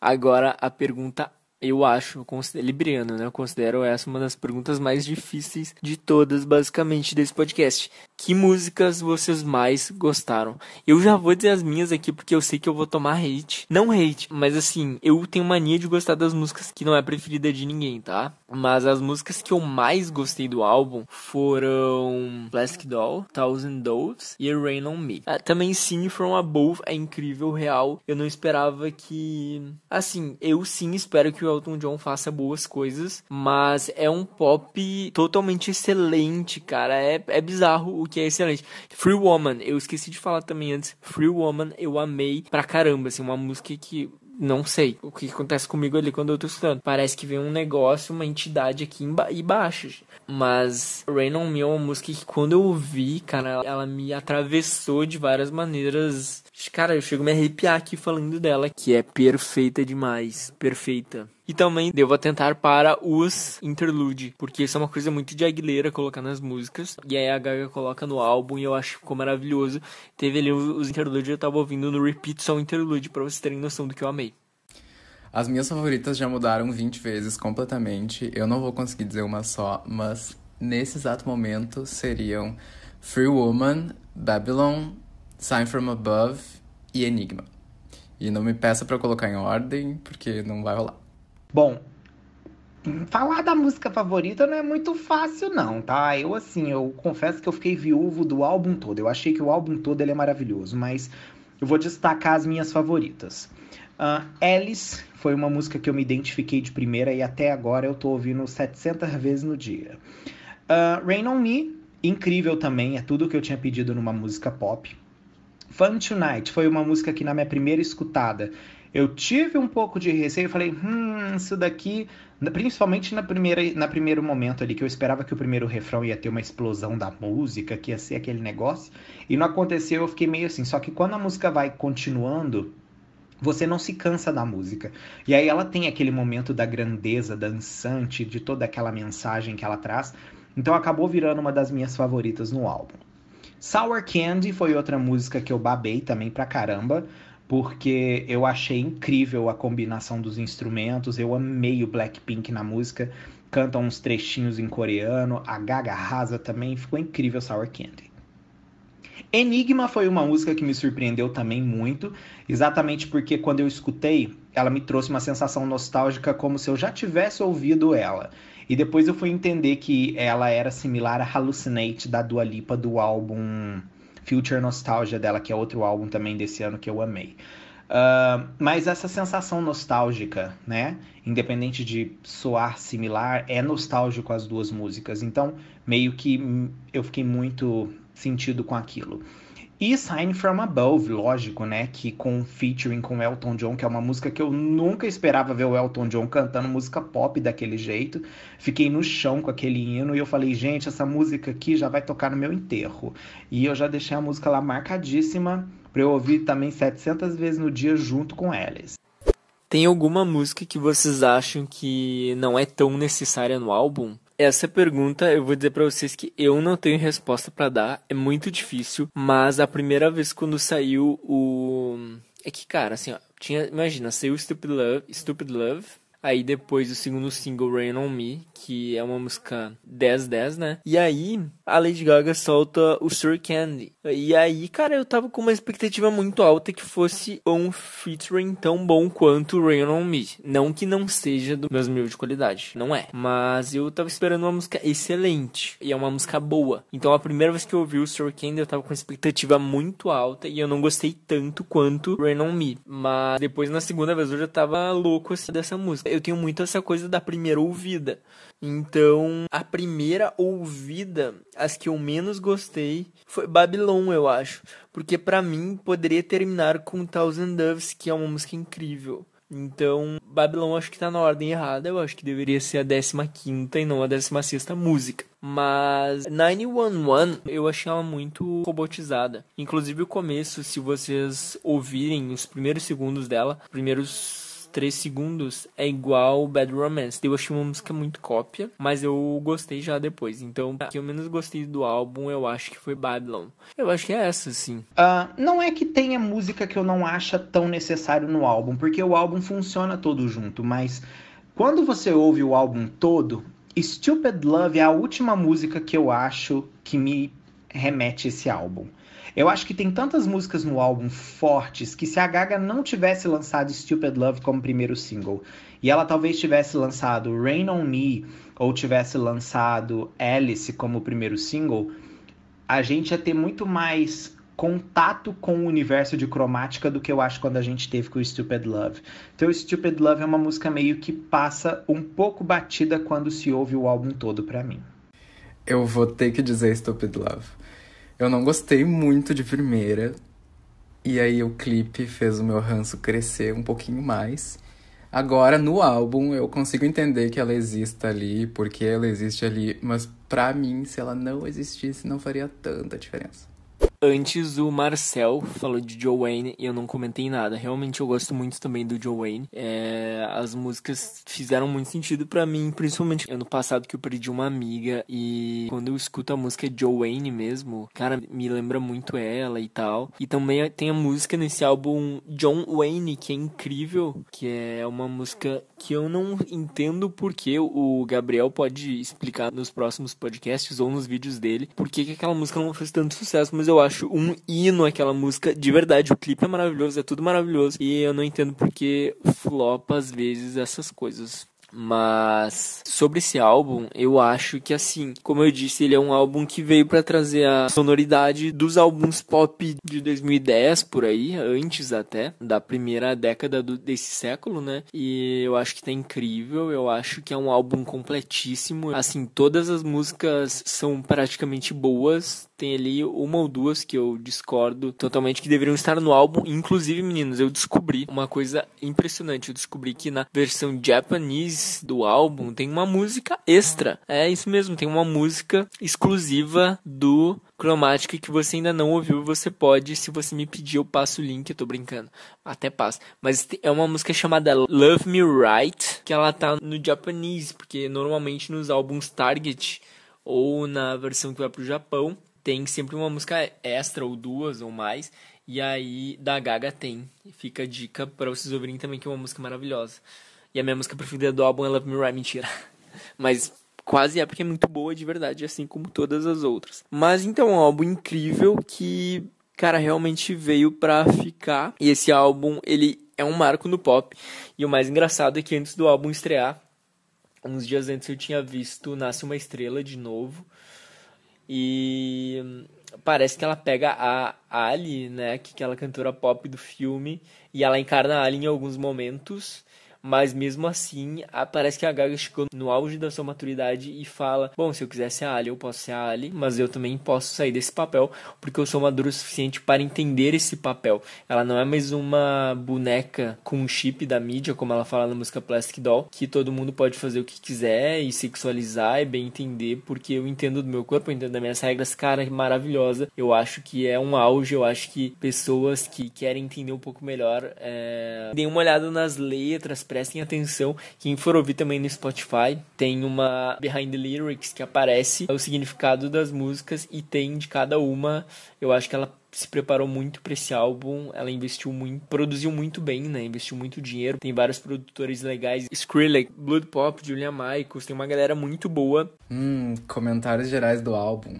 A: Agora a pergunta eu acho, Libriano, né? Eu considero essa uma das perguntas mais difíceis de todas, basicamente, desse podcast que músicas vocês mais gostaram. Eu já vou dizer as minhas aqui porque eu sei que eu vou tomar hate. Não hate, mas assim, eu tenho mania de gostar das músicas que não é preferida de ninguém, tá? Mas as músicas que eu mais gostei do álbum foram Plastic Doll, Thousand Doves e Rain on Me. Ah, também Sing From Above é incrível, real. Eu não esperava que. Assim, eu sim espero que o Elton John faça boas coisas, mas é um pop totalmente excelente, cara. É, é bizarro o que é excelente. Free Woman, eu esqueci de falar também antes. Free Woman, eu amei pra caramba, assim, uma música que não sei o que acontece comigo ali quando eu tô escutando. Parece que vem um negócio, uma entidade aqui embaixo. Mas Rain on Me é uma música que quando eu ouvi, cara, ela me atravessou de várias maneiras. Cara, eu chego a me arrepiar aqui falando dela, que é perfeita demais. Perfeita. E também devo atentar para os interlude, porque isso é uma coisa muito de Aguilera colocar nas músicas. E aí a Gaga coloca no álbum e eu acho que ficou maravilhoso. Teve ali os interludes, eu tava ouvindo no repeat só o interlude para vocês terem noção do que eu amei.
C: As minhas favoritas já mudaram 20 vezes completamente. Eu não vou conseguir dizer uma só, mas nesse exato momento seriam Free Woman, Babylon, Sign from Above e Enigma. E não me peça para colocar em ordem, porque não vai rolar.
B: Bom, falar da música favorita não é muito fácil não, tá? Eu assim, eu confesso que eu fiquei viúvo do álbum todo. Eu achei que o álbum todo ele é maravilhoso, mas eu vou destacar as minhas favoritas. Uh, Alice foi uma música que eu me identifiquei de primeira e até agora eu tô ouvindo 700 vezes no dia. Uh, Rain On Me, incrível também, é tudo que eu tinha pedido numa música pop. Fun Tonight foi uma música que na minha primeira escutada eu tive um pouco de receio, falei, hum, isso daqui, principalmente na primeira, na primeiro momento ali, que eu esperava que o primeiro refrão ia ter uma explosão da música, que ia ser aquele negócio, e não aconteceu, eu fiquei meio assim. Só que quando a música vai continuando, você não se cansa da música. E aí ela tem aquele momento da grandeza dançante, de toda aquela mensagem que ela traz. Então acabou virando uma das minhas favoritas no álbum. Sour Candy foi outra música que eu babei também pra caramba porque eu achei incrível a combinação dos instrumentos, eu amei o Blackpink na música, cantam uns trechinhos em coreano, a Gaga arrasa também, ficou incrível Sour Candy. Enigma foi uma música que me surpreendeu também muito, exatamente porque quando eu escutei, ela me trouxe uma sensação nostálgica como se eu já tivesse ouvido ela. E depois eu fui entender que ela era similar a Hallucinate da Dua Lipa do álbum Future Nostalgia dela, que é outro álbum também desse ano que eu amei. Uh, mas essa sensação nostálgica, né? Independente de soar similar, é nostálgico as duas músicas. Então, meio que eu fiquei muito sentido com aquilo. E Sign From Above, lógico, né? Que com featuring com Elton John, que é uma música que eu nunca esperava ver o Elton John cantando música pop daquele jeito. Fiquei no chão com aquele hino e eu falei, gente, essa música aqui já vai tocar no meu enterro. E eu já deixei a música lá marcadíssima para eu ouvir também 700 vezes no dia junto com elas.
A: Tem alguma música que vocês acham que não é tão necessária no álbum? Essa pergunta eu vou dizer para vocês que eu não tenho resposta para dar, é muito difícil, mas a primeira vez quando saiu o é que cara, assim, ó, tinha, imagina, saiu Stupid Love, Stupid Love, Aí depois o segundo single, Rain On Me, que é uma música 10-10, né? E aí a Lady Gaga solta o Sir Candy. E aí, cara, eu tava com uma expectativa muito alta que fosse um featuring tão bom quanto Rain On Me. Não que não seja do mesmo nível de qualidade, não é. Mas eu tava esperando uma música excelente. E é uma música boa. Então a primeira vez que eu ouvi o Sir Candy, eu tava com uma expectativa muito alta e eu não gostei tanto quanto Rain On Me. Mas depois na segunda vez eu já tava louco assim dessa música eu tenho muito essa coisa da primeira ouvida. Então, a primeira ouvida, as que eu menos gostei, foi Babylon, eu acho. Porque para mim poderia terminar com Thousand Doves, que é uma música incrível. Então, Babylon acho que tá na ordem errada. Eu acho que deveria ser a 15 e não a 16 música. Mas 911 eu achei ela muito robotizada. Inclusive o começo, se vocês ouvirem os primeiros segundos dela, primeiros 3 segundos é igual Bad Romance. Eu achei uma música muito cópia, mas eu gostei já depois. Então, o que eu menos gostei do álbum, eu acho que foi Babylon. Eu acho que é essa, sim.
B: Uh, não é que tenha música que eu não acha tão necessário no álbum, porque o álbum funciona todo junto, mas quando você ouve o álbum todo, Stupid Love é a última música que eu acho que me remete esse álbum. Eu acho que tem tantas músicas no álbum fortes que se a Gaga não tivesse lançado Stupid Love como primeiro single e ela talvez tivesse lançado Rain on Me ou tivesse lançado Alice como primeiro single, a gente ia ter muito mais contato com o universo de cromática do que eu acho quando a gente teve com o Stupid Love. Então, Stupid Love é uma música meio que passa um pouco batida quando se ouve o álbum todo para mim.
C: Eu vou ter que dizer Stupid Love. Eu não gostei muito de primeira. E aí o clipe fez o meu ranço crescer um pouquinho mais. Agora, no álbum, eu consigo entender que ela exista ali, porque ela existe ali, mas pra mim, se ela não existisse, não faria tanta diferença.
A: Antes o Marcel falou de Joe Wayne e eu não comentei nada. Realmente eu gosto muito também do Joe Wayne. É, as músicas fizeram muito sentido para mim, principalmente ano passado que eu perdi uma amiga e quando eu escuto a música Joe Wayne mesmo, cara, me lembra muito ela e tal. E também tem a música nesse álbum John Wayne, que é incrível, que é uma música que eu não entendo porque o Gabriel pode explicar nos próximos podcasts ou nos vídeos dele, porque que aquela música não fez tanto sucesso, mas eu acho um hino aquela música, de verdade. O clipe é maravilhoso, é tudo maravilhoso. E eu não entendo porque flopa às vezes essas coisas. Mas sobre esse álbum, eu acho que assim, como eu disse, ele é um álbum que veio para trazer a sonoridade dos álbuns pop de 2010 por aí, antes até da primeira década do, desse século, né? E eu acho que tá incrível, eu acho que é um álbum completíssimo. Assim, todas as músicas são praticamente boas, tem ali uma ou duas que eu discordo totalmente que deveriam estar no álbum. Inclusive, meninos, eu descobri uma coisa impressionante. Eu descobri que na versão japonês do álbum tem uma música extra. É isso mesmo, tem uma música exclusiva do Chromatica que você ainda não ouviu, você pode, se você me pedir, eu passo o link, eu tô brincando. Até passo. Mas é uma música chamada Love Me Right, que ela tá no japonês, porque normalmente nos álbuns Target ou na versão que vai pro Japão, tem sempre uma música extra ou duas ou mais. E aí da Gaga tem. Fica a dica para vocês ouvirem também que é uma música maravilhosa. E a minha música preferida do álbum é Love Me Right, mentira. Mas quase é porque é muito boa de verdade, assim como todas as outras. Mas então é um álbum incrível que, cara, realmente veio pra ficar. E esse álbum, ele é um marco no pop. E o mais engraçado é que antes do álbum estrear, uns dias antes eu tinha visto Nasce uma Estrela de novo. E parece que ela pega a Ali, né, que é aquela cantora pop do filme, e ela encarna a Ali em alguns momentos, mas mesmo assim, parece que a Gaga chegou no auge da sua maturidade e fala: Bom, se eu quiser ser a Ali, eu posso ser a Ali, mas eu também posso sair desse papel porque eu sou maduro o suficiente para entender esse papel. Ela não é mais uma boneca com um chip da mídia, como ela fala na música Plastic Doll, que todo mundo pode fazer o que quiser e sexualizar e bem entender, porque eu entendo do meu corpo, eu entendo das minhas regras, cara, maravilhosa. Eu acho que é um auge, eu acho que pessoas que querem entender um pouco melhor, é... deem uma olhada nas letras, prestem atenção. Quem for ouvir também no Spotify, tem uma Behind the Lyrics que aparece o significado das músicas e tem de cada uma. Eu acho que ela se preparou muito para esse álbum, ela investiu muito, produziu muito bem, né? Investiu muito dinheiro. Tem vários produtores legais, Skrillex, Blood Pop, Julia Michaels, tem uma galera muito boa.
C: Hum, comentários gerais do álbum.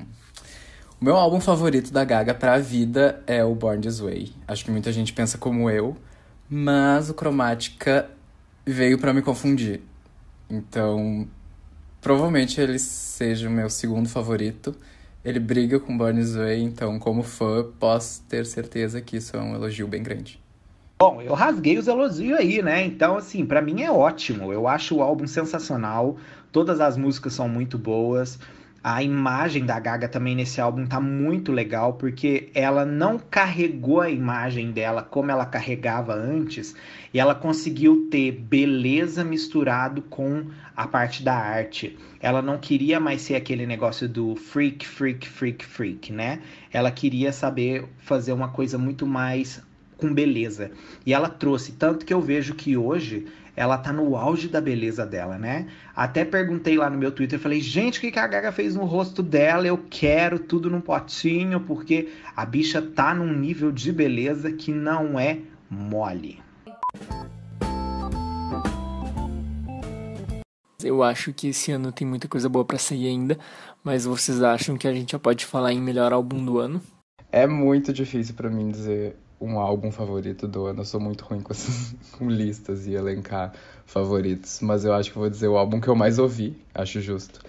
C: O meu álbum favorito da Gaga pra vida é o Born This Way. Acho que muita gente pensa como eu, mas o Chromatica veio para me confundir. Então, provavelmente ele seja o meu segundo favorito. Ele briga com Born This Way, então, como fã, posso ter certeza que isso é um elogio bem grande.
B: Bom, eu rasguei os elogios aí, né? Então, assim, para mim é ótimo. Eu acho o álbum sensacional. Todas as músicas são muito boas. A imagem da Gaga também nesse álbum tá muito legal, porque ela não carregou a imagem dela como ela carregava antes, e ela conseguiu ter beleza misturado com a parte da arte. Ela não queria mais ser aquele negócio do freak, freak, freak, freak, né? Ela queria saber fazer uma coisa muito mais com beleza. E ela trouxe, tanto que eu vejo que hoje ela tá no auge da beleza dela, né? Até perguntei lá no meu Twitter, falei, gente, o que, que a Gaga fez no rosto dela? Eu quero tudo num potinho, porque a bicha tá num nível de beleza que não é mole.
A: Eu acho que esse ano tem muita coisa boa para sair ainda, mas vocês acham que a gente já pode falar em melhor álbum do ano?
C: É muito difícil para mim dizer um álbum favorito do ano. Eu sou muito ruim com, essas, com listas e elencar favoritos. Mas eu acho que vou dizer o álbum que eu mais ouvi, acho justo.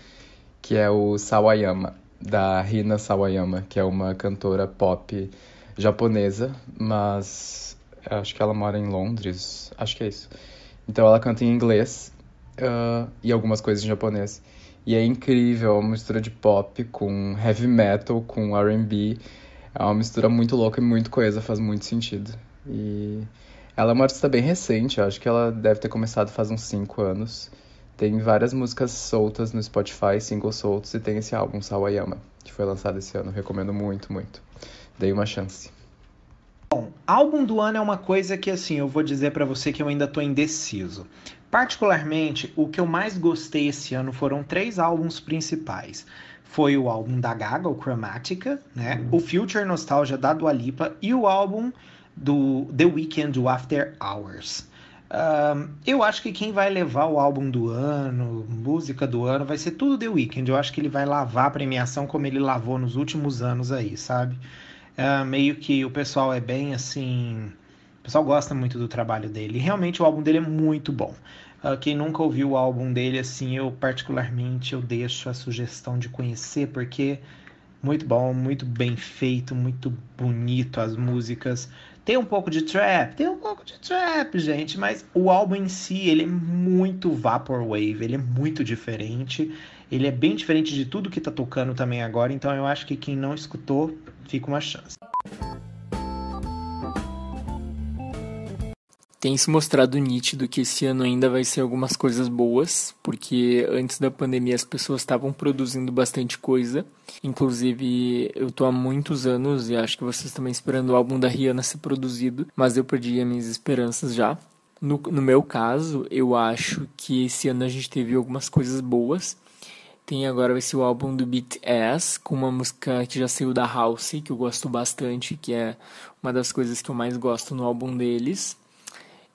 C: Que é o Sawayama, da Rina Sawayama, que é uma cantora pop japonesa, mas acho que ela mora em Londres. Acho que é isso. Então ela canta em inglês uh, e algumas coisas em japonês. E é incrível, é uma mistura de pop com heavy metal, com RB é uma mistura muito louca e muito coesa, faz muito sentido. E ela é uma artista bem recente, acho que ela deve ter começado faz uns 5 anos. Tem várias músicas soltas no Spotify, singles soltos, e tem esse álbum, Sawayama, que foi lançado esse ano. Recomendo muito, muito. Dei uma chance.
B: Bom, álbum do ano é uma coisa que, assim, eu vou dizer para você que eu ainda tô indeciso. Particularmente, o que eu mais gostei esse ano foram três álbuns principais foi o álbum da Gaga, o Chromatica, né? Uhum. O Future Nostalgia da Dua Lipa e o álbum do The Weeknd, o After Hours. Um, eu acho que quem vai levar o álbum do ano, música do ano, vai ser tudo The Weeknd. Eu acho que ele vai lavar a premiação como ele lavou nos últimos anos aí, sabe? Uh, meio que o pessoal é bem assim. O pessoal gosta muito do trabalho dele. Realmente o álbum dele é muito bom. Uh, quem nunca ouviu o álbum dele, assim, eu particularmente eu deixo a sugestão de conhecer, porque muito bom, muito bem feito, muito bonito as músicas. Tem um pouco de trap, tem um pouco de trap, gente, mas o álbum em si, ele é muito vaporwave, ele é muito diferente. Ele é bem diferente de tudo que tá tocando também agora, então eu acho que quem não escutou, fica uma chance.
A: Tem se mostrado nítido que esse ano ainda vai ser algumas coisas boas, porque antes da pandemia as pessoas estavam produzindo bastante coisa. Inclusive, eu tô há muitos anos e acho que vocês também esperando o álbum da Rihanna ser produzido, mas eu perdi as minhas esperanças já. No, no meu caso, eu acho que esse ano a gente teve algumas coisas boas. Tem agora o álbum do BTS, com uma música que já saiu da House, que eu gosto bastante, que é uma das coisas que eu mais gosto no álbum deles.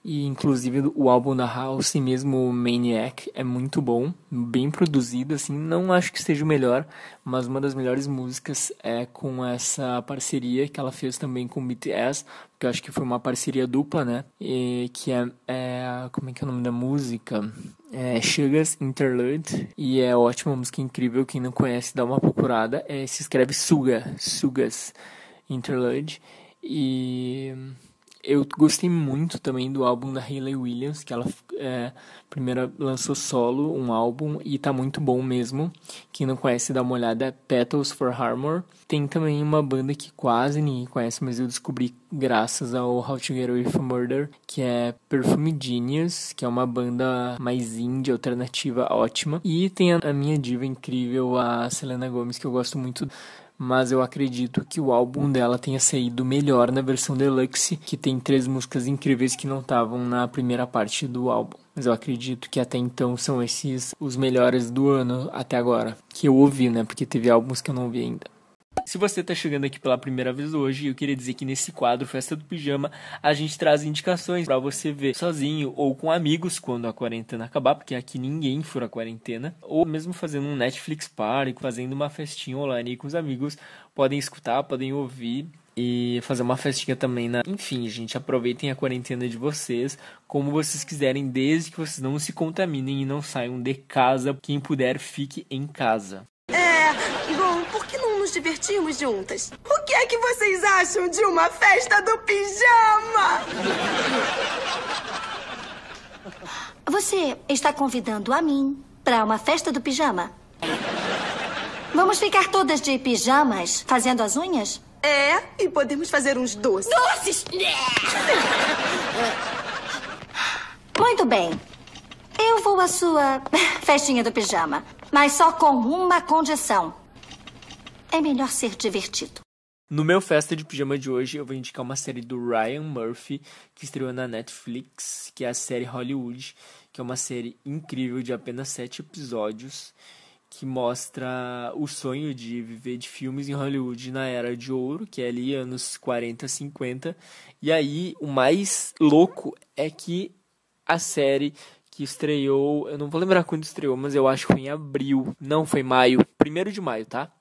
A: E inclusive o álbum da House, mesmo Maniac, é muito bom, bem produzido, assim, não acho que seja o melhor, mas uma das melhores músicas é com essa parceria que ela fez também com o BTS, que eu acho que foi uma parceria dupla, né? E, que é, é, como é que é o nome da música? É Sugar's Interlude, e é ótima música incrível, quem não conhece dá uma procurada, é, se escreve Suga, Sugas Interlude, e Eu gostei muito também do álbum da Hayley Williams, que ela é, primeiro lançou solo um álbum e tá muito bom mesmo. Quem não conhece, dá uma olhada, é Petals for Harmor. Tem também uma banda que quase ninguém conhece, mas eu descobri graças ao How to Get Away from Murder, que é Perfume Genius, que é uma banda mais indie, alternativa, ótima. E tem a minha diva incrível, a Selena Gomez, que eu gosto muito mas eu acredito que o álbum dela tenha saído melhor na versão deluxe, que tem três músicas incríveis que não estavam na primeira parte do álbum. Mas eu acredito que até então são esses os melhores do ano até agora, que eu ouvi, né? Porque teve álbuns que eu não ouvi ainda. Se você está chegando aqui pela primeira vez hoje, eu queria dizer que nesse quadro Festa do Pijama a gente traz indicações para você ver sozinho ou com amigos quando a quarentena acabar, porque aqui ninguém fura quarentena, ou mesmo fazendo um Netflix party, fazendo uma festinha online com os amigos, podem escutar, podem ouvir e fazer uma festinha também na. Enfim, gente, aproveitem a quarentena de vocês como vocês quiserem, desde que vocês não se contaminem e não saiam de casa. Quem puder, fique em casa.
D: É, bom, por que não nos juntas? O que é que vocês acham de uma festa do pijama?
E: Você está convidando a mim para uma festa do pijama? Vamos ficar todas de pijamas fazendo as unhas?
D: É, e podemos fazer uns doces.
E: Doces! Muito bem. Eu vou à sua festinha do pijama, mas só com uma condição. É melhor ser divertido.
A: No meu festa de pijama de hoje, eu vou indicar uma série do Ryan Murphy, que estreou na Netflix, que é a série Hollywood, que é uma série incrível de apenas sete episódios, que mostra o sonho de viver de filmes em Hollywood na era de ouro, que é ali anos 40, 50. E aí, o mais louco é que a série que estreou, eu não vou lembrar quando estreou, mas eu acho que foi em abril, não foi maio, primeiro de maio, tá?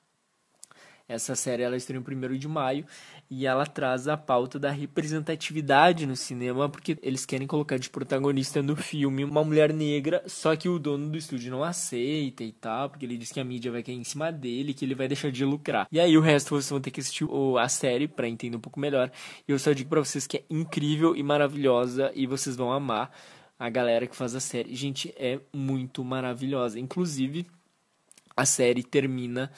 A: Essa série ela estreou em 1 de maio e ela traz a pauta da representatividade no cinema, porque eles querem colocar de protagonista no filme uma mulher negra, só que o dono do estúdio não aceita e tal, porque ele diz que a mídia vai cair em cima dele, que ele vai deixar de lucrar. E aí o resto vocês vão ter que assistir a série para entender um pouco melhor. E eu só digo para vocês que é incrível e maravilhosa e vocês vão amar a galera que faz a série. Gente, é muito maravilhosa. Inclusive, a série termina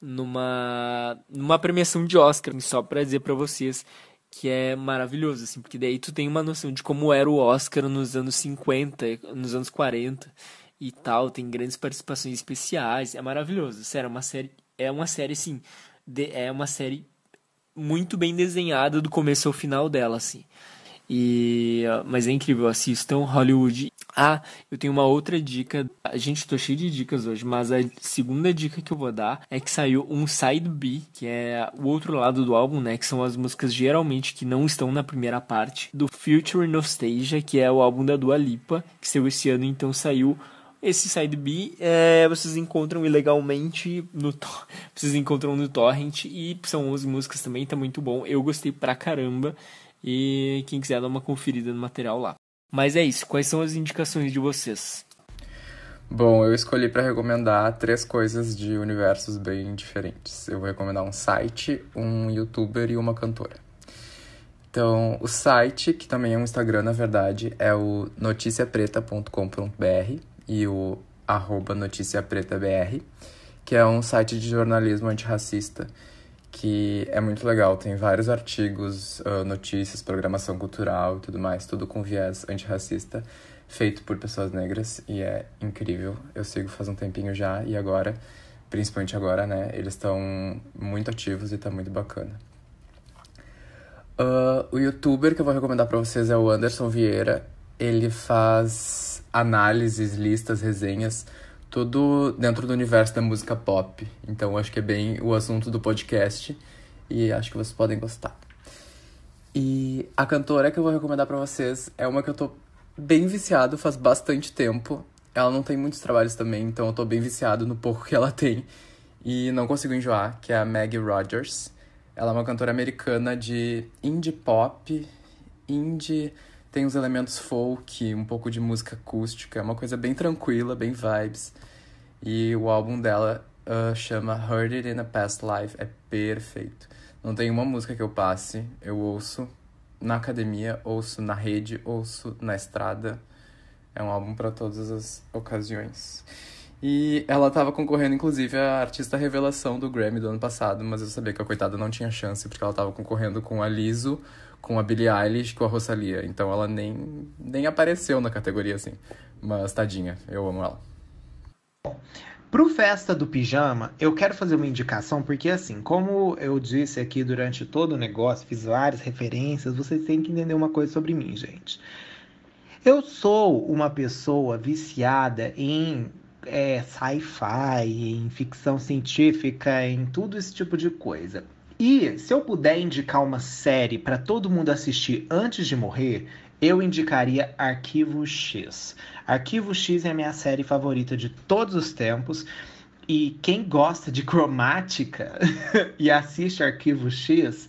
A: numa numa premiação de Oscar, só para dizer para vocês que é maravilhoso, assim, porque daí tu tem uma noção de como era o Oscar nos anos 50, nos anos 40 e tal, tem grandes participações especiais, é maravilhoso. Sério, é uma série, é uma série assim, de, é uma série muito bem desenhada do começo ao final dela, assim. E, mas é incrível, assistam Hollywood. Ah, eu tenho uma outra dica. Gente tô cheio de dicas hoje, mas a segunda dica que eu vou dar é que saiu um side B, que é o outro lado do álbum, né, que são as músicas geralmente que não estão na primeira parte do Future Nostalgia, que é o álbum da Dua Lipa, que saiu esse ano, então saiu esse side B é, vocês encontram ilegalmente no vocês encontram no torrent e são 11 músicas também, tá muito bom. Eu gostei pra caramba. E quem quiser dar uma conferida no material lá. Mas é isso, quais são as indicações de vocês?
C: Bom, eu escolhi para recomendar três coisas de universos bem diferentes. Eu vou recomendar um site, um youtuber e uma cantora. Então, o site, que também é um Instagram, na verdade, é o noticiapreta.com.br e o arroba noticiapretabr, que é um site de jornalismo antirracista que é muito legal. Tem vários artigos, uh, notícias, programação cultural e tudo mais, tudo com viés antirracista, feito por pessoas negras e é incrível. Eu sigo faz um tempinho já e agora, principalmente agora, né, eles estão muito ativos e tá muito bacana. Uh, o youtuber que eu vou recomendar para vocês é o Anderson Vieira. Ele faz análises, listas, resenhas tudo dentro do universo da música pop. Então acho que é bem o assunto do podcast e acho que vocês podem gostar. E a cantora que eu vou recomendar para vocês é uma que eu tô bem viciado faz bastante tempo. Ela não tem muitos trabalhos também, então eu tô bem viciado no pouco que ela tem e não consigo enjoar, que é a Maggie Rogers. Ela é uma cantora americana de indie pop, indie tem os elementos folk, um pouco de música acústica, é uma coisa bem tranquila, bem vibes. E o álbum dela uh, chama Heard It in a Past Life, é perfeito. Não tem uma música que eu passe, eu ouço na academia, ouço na rede, ouço na estrada. É um álbum para todas as ocasiões. E ela estava concorrendo, inclusive, a artista revelação do Grammy do ano passado, mas eu sabia que a coitada não tinha chance, porque ela estava concorrendo com a Liso, com a Billie Eilish, com a Rosalia. Então ela nem, nem apareceu na categoria, assim. Mas tadinha, eu amo ela.
B: Pro Festa do Pijama, eu quero fazer uma indicação, porque assim, como eu disse aqui durante todo o negócio, fiz várias referências, vocês têm que entender uma coisa sobre mim, gente. Eu sou uma pessoa viciada em é, sci-fi, em ficção científica, em tudo esse tipo de coisa. E se eu puder indicar uma série para todo mundo assistir antes de morrer, eu indicaria Arquivo X. Arquivo X é a minha série favorita de todos os tempos. E quem gosta de cromática e assiste Arquivo X,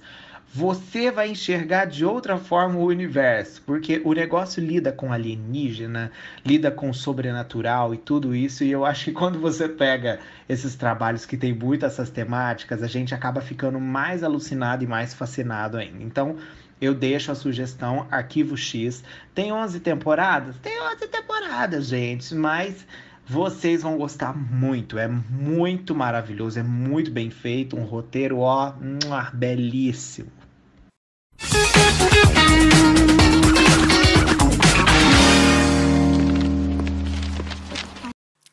B: você vai enxergar de outra forma o universo, porque o negócio lida com alienígena, lida com sobrenatural e tudo isso, e eu acho que quando você pega esses trabalhos que tem muito essas temáticas, a gente acaba ficando mais alucinado e mais fascinado ainda. Então, eu deixo a sugestão Arquivo X. Tem 11 temporadas? Tem 11 temporadas, gente, mas vocês vão gostar muito. É muito maravilhoso, é muito bem feito, um roteiro ó, belíssimo.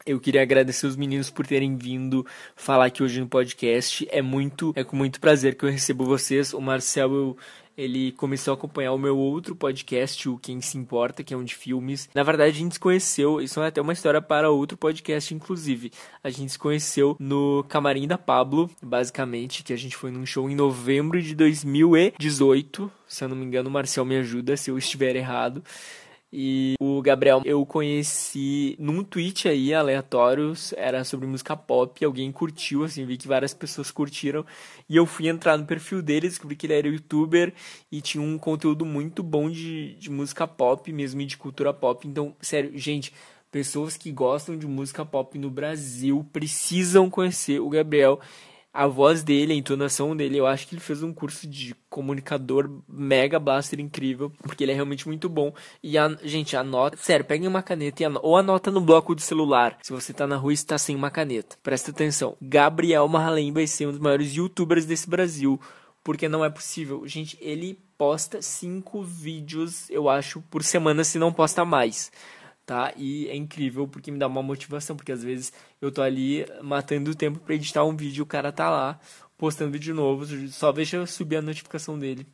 A: Eu queria agradecer os meninos por terem vindo falar aqui hoje no podcast. É muito, é com muito prazer que eu recebo vocês. O Marcel, eu, ele começou a acompanhar o meu outro podcast, o Quem Se Importa, que é um de filmes. Na verdade, a gente se conheceu, isso é até uma história para outro podcast, inclusive. A gente se conheceu no Camarim da Pablo, basicamente, que a gente foi num show em novembro de 2018. Se eu não me engano, o Marcel me ajuda se eu estiver errado. E o Gabriel eu conheci num tweet aí aleatório, era sobre música pop, alguém curtiu, assim, vi que várias pessoas curtiram. E eu fui entrar no perfil dele, descobri que ele era youtuber e tinha um conteúdo muito bom de, de música pop mesmo e de cultura pop. Então, sério, gente, pessoas que gostam de música pop no Brasil precisam conhecer o Gabriel a voz dele, a entonação dele, eu acho que ele fez um curso de comunicador mega blaster incrível, porque ele é realmente muito bom. E a gente anota, sério, peguem uma caneta anota, ou anota no bloco do celular, se você tá na rua e está sem uma caneta. Presta atenção. Gabriel Marlem vai ser um dos maiores youtubers desse Brasil, porque não é possível. Gente, ele posta cinco vídeos, eu acho, por semana, se não posta mais tá? E é incrível porque me dá uma motivação, porque às vezes eu tô ali matando o tempo para editar um vídeo, o cara tá lá postando vídeo novo, só deixa eu subir a notificação dele.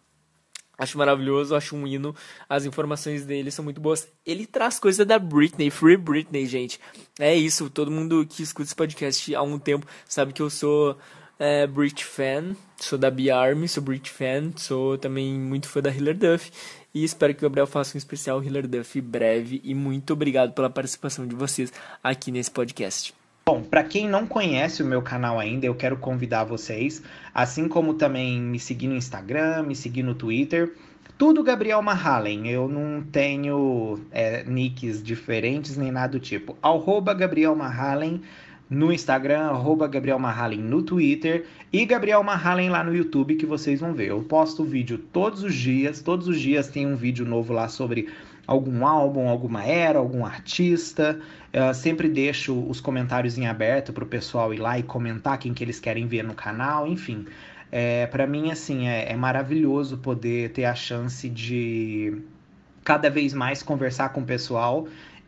A: Acho maravilhoso, acho um hino. As informações dele são muito boas. Ele traz coisa da Britney, Free Britney, gente. É isso, todo mundo que escuta esse podcast há um tempo sabe que eu sou é, Brit fan, sou da B-Army, sou Brit fan, sou também muito fã da Hiller Duff. E espero que o Gabriel faça um especial Hiller Duff breve. E muito obrigado pela participação de vocês aqui nesse podcast.
B: Bom, para quem não conhece o meu canal ainda, eu quero convidar vocês, assim como também me seguir no Instagram, me seguir no Twitter, tudo Gabriel Mahalen. Eu não tenho é, nicks diferentes nem nada do tipo. Arroba Gabriel Mahalen no Instagram, arroba Gabriel Mahalen no Twitter e Gabriel Mahalen lá no YouTube que vocês vão ver. Eu posto vídeo todos os dias, todos os dias tem um vídeo novo lá sobre algum álbum, alguma era, algum artista. Eu sempre deixo os comentários em aberto para o pessoal ir lá e comentar quem que eles querem ver no canal, enfim. É, para mim, assim, é, é maravilhoso poder ter a chance de cada vez mais conversar com o pessoal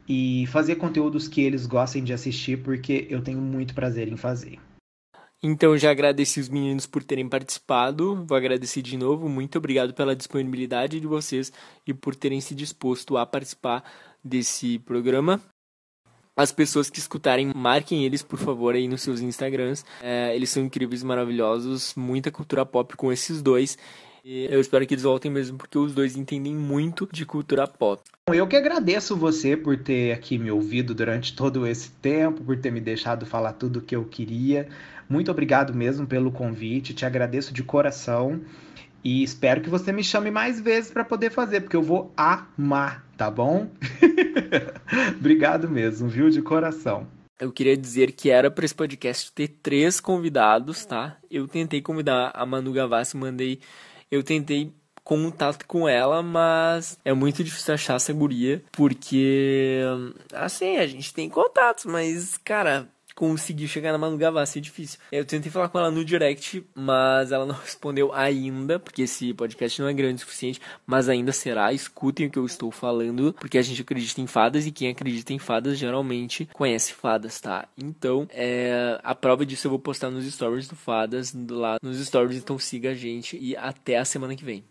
B: e fazer conteúdos que eles gostem de assistir, porque eu tenho muito prazer em fazer.
A: Então já agradeci os meninos por terem participado. Vou agradecer de novo. Muito obrigado pela disponibilidade de vocês e por terem se disposto a participar desse programa. As pessoas que escutarem, marquem eles, por favor, aí nos seus Instagrams. É, eles são incríveis, maravilhosos. Muita cultura pop com esses dois. E eu espero que eles voltem mesmo, porque os dois entendem muito de cultura pop.
B: Eu que agradeço você por ter aqui me ouvido durante todo esse tempo, por ter me deixado falar tudo o que eu queria. Muito obrigado mesmo pelo convite, te agradeço de coração. E espero que você me chame mais vezes para poder fazer, porque eu vou amar, tá bom? Obrigado mesmo, viu? De coração.
A: Eu queria dizer que era para esse podcast ter três convidados, tá? Eu tentei convidar a Manu Gavassi, mandei eu tentei contato com ela, mas é muito difícil achar essa guria, porque, assim, a gente tem contatos, mas, cara, conseguir chegar na Manu Gavassi é difícil. Eu tentei falar com ela no direct, mas ela não respondeu ainda, porque esse podcast não é grande o suficiente, mas ainda será. Escutem o que eu estou falando, porque a gente acredita em fadas e quem acredita em fadas geralmente conhece fadas, tá? Então, é, a prova disso eu vou postar nos stories do Fadas, lá nos stories, então siga a gente e até a semana que vem.